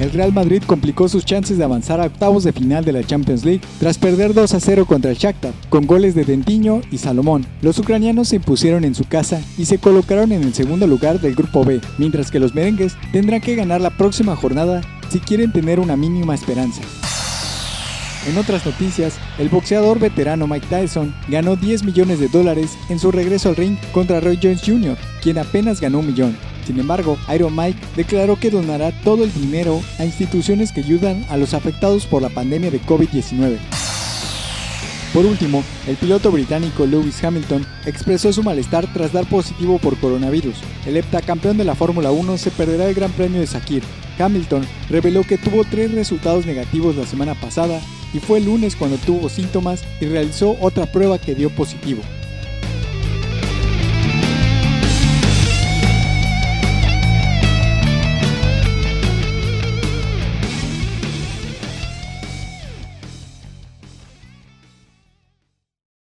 el Real Madrid complicó sus chances de avanzar a octavos de final de la Champions League tras perder 2 a 0 contra el Shakhtar, con goles de Dentiño y Salomón. Los ucranianos se impusieron en su casa y se colocaron en el segundo lugar del grupo B, mientras que los merengues tendrán que ganar la próxima jornada si quieren tener una mínima esperanza. En otras noticias, el boxeador veterano Mike Tyson ganó 10 millones de dólares en su regreso al ring contra Roy Jones Jr., quien apenas ganó un millón. Sin embargo, Iron Mike declaró que donará todo el dinero a instituciones que ayudan a los afectados por la pandemia de COVID-19. Por último, el piloto británico Lewis Hamilton expresó su malestar tras dar positivo por coronavirus. El heptacampeón de la Fórmula 1 se perderá el Gran Premio de Sakir. Hamilton reveló que tuvo tres resultados negativos la semana pasada y fue el lunes cuando tuvo síntomas y realizó otra prueba que dio positivo.